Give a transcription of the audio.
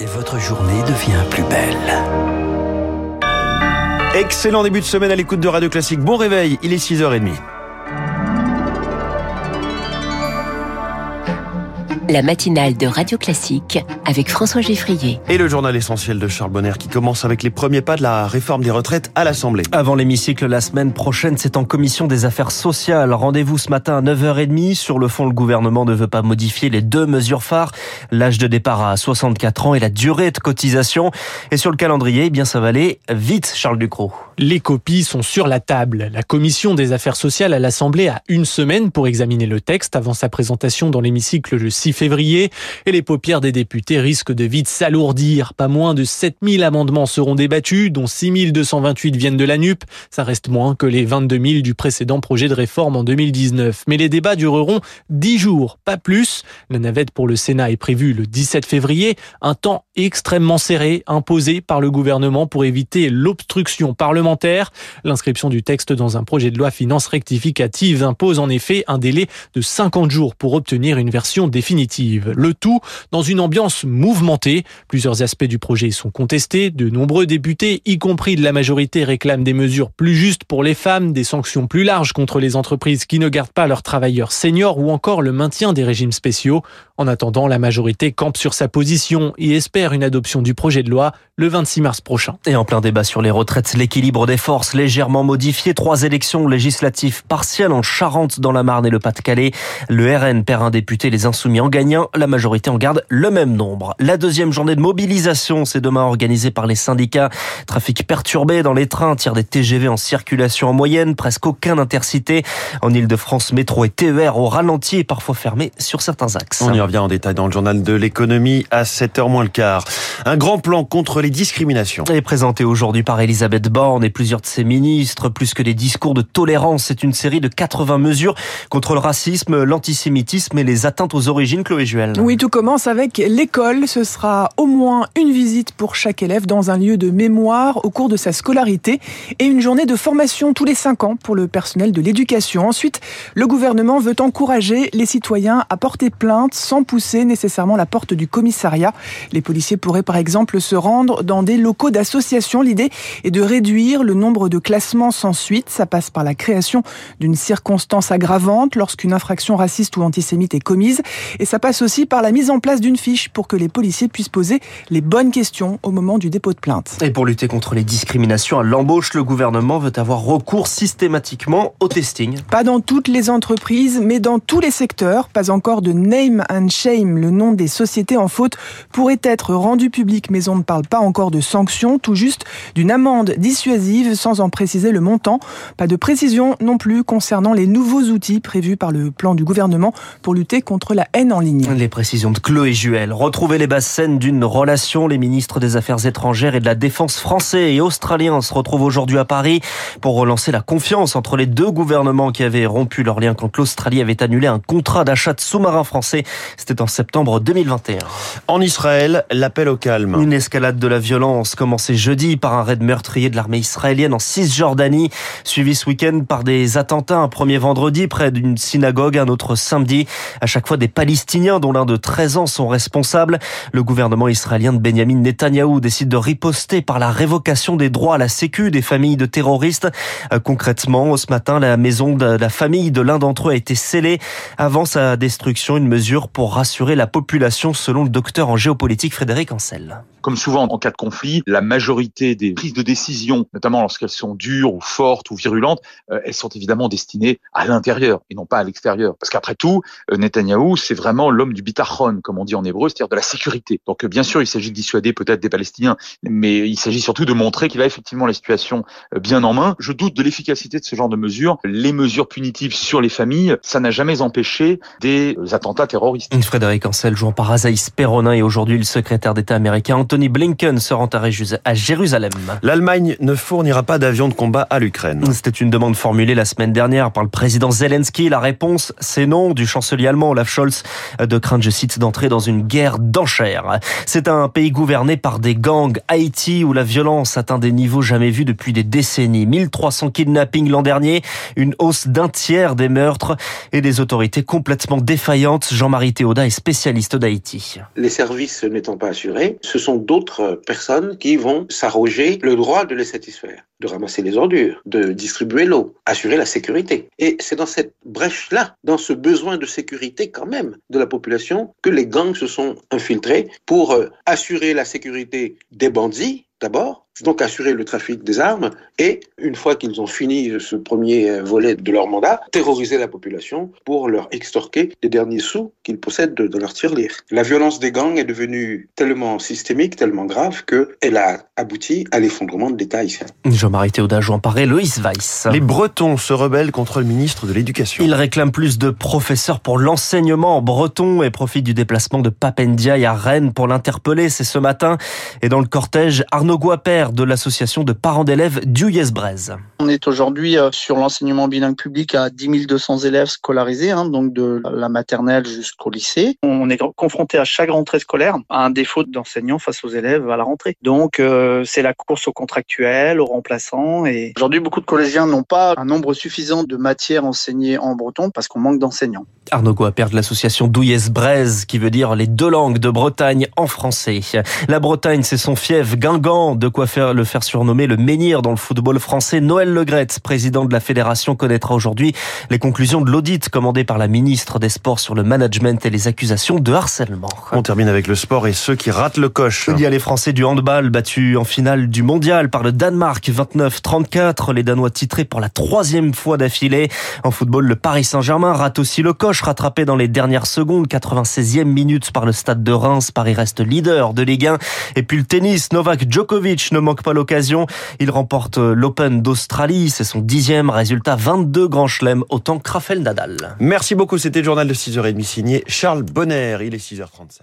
et votre journée devient plus belle. Excellent début de semaine à l'écoute de Radio Classique. Bon réveil, il est 6h30. La matinale de Radio Classique avec François Geffrier. Et le journal essentiel de Charles Bonner qui commence avec les premiers pas de la réforme des retraites à l'Assemblée. Avant l'hémicycle la semaine prochaine, c'est en commission des affaires sociales. Rendez-vous ce matin à 9h30. Sur le fond, le gouvernement ne veut pas modifier les deux mesures phares, l'âge de départ à 64 ans et la durée de cotisation. Et sur le calendrier, eh bien ça va aller vite, Charles Ducrot. Les copies sont sur la table. La commission des affaires sociales à l'Assemblée a une semaine pour examiner le texte avant sa présentation dans l'hémicycle le 6 février et les paupières des députés risquent de vite s'alourdir. Pas moins de 7000 amendements seront débattus, dont 6228 viennent de la NUP. Ça reste moins que les 22 000 du précédent projet de réforme en 2019. Mais les débats dureront 10 jours, pas plus. La navette pour le Sénat est prévue le 17 février, un temps extrêmement serré imposé par le gouvernement pour éviter l'obstruction parlementaire. L'inscription du texte dans un projet de loi finance rectificative impose en effet un délai de 50 jours pour obtenir une version définitive. Le tout dans une ambiance mouvementée. Plusieurs aspects du projet sont contestés. De nombreux députés, y compris de la majorité, réclament des mesures plus justes pour les femmes, des sanctions plus larges contre les entreprises qui ne gardent pas leurs travailleurs seniors ou encore le maintien des régimes spéciaux. En attendant, la majorité campe sur sa position et espère une adoption du projet de loi le 26 mars prochain. Et en plein débat sur les retraites, l'équilibre des forces légèrement modifié. Trois élections législatives partielles en Charente, dans la Marne et le Pas-de-Calais. Le RN perd un député, les Insoumis en gagnent un. La majorité en garde le même nombre. La deuxième journée de mobilisation, c'est demain organisée par les syndicats. Trafic perturbé dans les trains, tiers des TGV en circulation en moyenne, presque aucun intercité. En Ile-de-France, métro et TER au ralenti et parfois fermés sur certains axes revient en détail dans le journal de l'économie à 7h moins le quart. Un grand plan contre les discriminations. Est présenté aujourd'hui par Elisabeth Borne plusieurs de ses ministres. Plus que des discours de tolérance, c'est une série de 80 mesures contre le racisme, l'antisémitisme et les atteintes aux origines, Chloé Juel. Oui, tout commence avec l'école. Ce sera au moins une visite pour chaque élève dans un lieu de mémoire au cours de sa scolarité et une journée de formation tous les 5 ans pour le personnel de l'éducation. Ensuite, le gouvernement veut encourager les citoyens à porter plainte sans pousser nécessairement la porte du commissariat. Les policiers pourraient par exemple se rendre dans des locaux d'associations. L'idée est de réduire le nombre de classements sans suite. Ça passe par la création d'une circonstance aggravante lorsqu'une infraction raciste ou antisémite est commise. Et ça passe aussi par la mise en place d'une fiche pour que les policiers puissent poser les bonnes questions au moment du dépôt de plainte. Et pour lutter contre les discriminations à l'embauche, le gouvernement veut avoir recours systématiquement au testing. Pas dans toutes les entreprises, mais dans tous les secteurs. Pas encore de name and Shame, le nom des sociétés en faute, pourrait être rendu public, mais on ne parle pas encore de sanctions, tout juste d'une amende dissuasive sans en préciser le montant. Pas de précision non plus concernant les nouveaux outils prévus par le plan du gouvernement pour lutter contre la haine en ligne. Les précisions de Chloé Juel. Retrouver les basses scènes d'une relation. Les ministres des Affaires étrangères et de la Défense français et australiens se retrouvent aujourd'hui à Paris pour relancer la confiance entre les deux gouvernements qui avaient rompu leur lien quand l'Australie avait annulé un contrat d'achat de sous-marins français. C'était en septembre 2021. En Israël, l'appel au calme. Une escalade de la violence commencée jeudi par un raid meurtrier de l'armée israélienne en Cisjordanie, suivi ce week-end par des attentats, un premier vendredi près d'une synagogue, un autre samedi. À chaque fois des Palestiniens dont l'un de 13 ans sont responsables. Le gouvernement israélien de Benjamin Netanyahou décide de riposter par la révocation des droits à la sécu des familles de terroristes. Euh, concrètement, ce matin, la maison de la famille de l'un d'entre eux a été scellée avant sa destruction, une mesure pour rassurer la population selon le docteur en géopolitique Frédéric Ancel. Comme souvent en cas de conflit, la majorité des prises de décision, notamment lorsqu'elles sont dures ou fortes ou virulentes, euh, elles sont évidemment destinées à l'intérieur et non pas à l'extérieur. Parce qu'après tout, euh, Netanyahou, c'est vraiment l'homme du bitachon, comme on dit en hébreu, c'est-à-dire de la sécurité. Donc euh, bien sûr, il s'agit de dissuader peut-être des Palestiniens, mais il s'agit surtout de montrer qu'il a effectivement la situation bien en main. Je doute de l'efficacité de ce genre de mesures. Les mesures punitives sur les familles, ça n'a jamais empêché des attentats terroristes. Frédéric Ancel jouant par Azaïs Perronin et aujourd'hui le secrétaire d'État américain Anthony Blinken se rend à Jérusalem. L'Allemagne ne fournira pas d'avions de combat à l'Ukraine. C'était une demande formulée la semaine dernière par le président Zelensky. La réponse, c'est non du chancelier allemand Olaf Scholz de craindre, je cite, d'entrer dans une guerre d'enchères. C'est un pays gouverné par des gangs. Haïti où la violence atteint des niveaux jamais vus depuis des décennies. 1300 kidnappings l'an dernier, une hausse d'un tiers des meurtres et des autorités complètement défaillantes. Jean-Marie Théoda est spécialiste d'Haïti. Les services n'étant pas assurés, ce sont d'autres personnes qui vont s'arroger le droit de les satisfaire, hemisfere. De ramasser les ordures, de distribuer l'eau, assurer la sécurité. Et c'est dans cette brèche-là, dans ce besoin de sécurité quand même de la population, que les gangs se sont infiltrés pour euh, assurer la sécurité des bandits d'abord, donc assurer le trafic des armes et, une fois qu'ils ont fini ce premier volet de leur mandat, terroriser la population pour leur extorquer les derniers sous qu'ils possèdent de, leur tirelire. La violence des gangs est devenue tellement systémique, tellement grave qu'elle a abouti à l'effondrement de l'État haïtien. Jean-Marie Théoda, Jean Paré, Loïs Weiss. Les Bretons se rebellent contre le ministre de l'Éducation. Ils réclament plus de professeurs pour l'enseignement breton et profitent du déplacement de Papendiaï à Rennes pour l'interpeller. C'est ce matin. Et dans le cortège, Arnaud Guaper de l'association de parents d'élèves d'Uyès-Brez. On est aujourd'hui euh, sur l'enseignement bilingue public à 10 200 élèves scolarisés, hein, donc de la maternelle jusqu'au lycée. On est confronté à chaque rentrée scolaire à un défaut d'enseignants face aux élèves à la rentrée. Donc euh, c'est la course aux contractuels, aux remplaçants. Et aujourd'hui, beaucoup de collégiens n'ont pas un nombre suffisant de matières enseignées en breton parce qu'on manque d'enseignants. Arnaud Guaper de l'association Douillès-Brez, qui veut dire les deux langues de Bretagne en français. La Bretagne, c'est son fief Guingamp, de quoi faire le faire surnommer le menhir dans le football français. Noël Legrette, président de la fédération, connaîtra aujourd'hui les conclusions de l'audit commandé par la ministre des Sports sur le management et les accusations de harcèlement. On termine avec le sport et ceux qui ratent le coche. Il y a les Français du handball battus en finale du mondial par le Danemark 29-34. Les Danois titrés pour la troisième fois d'affilée. En football, le Paris Saint-Germain rate aussi le coche rattrapé dans les dernières secondes, 96e minute par le stade de Reims. Paris reste leader de Ligue 1. Et puis le tennis, Novak Djokovic ne manque pas l'occasion. Il remporte l'Open d'Australie. C'est son dixième résultat, 22 grands chelems, autant que Rafael Nadal. Merci beaucoup. C'était le journal de 6h30 signé Charles Bonner. Il est 6h37.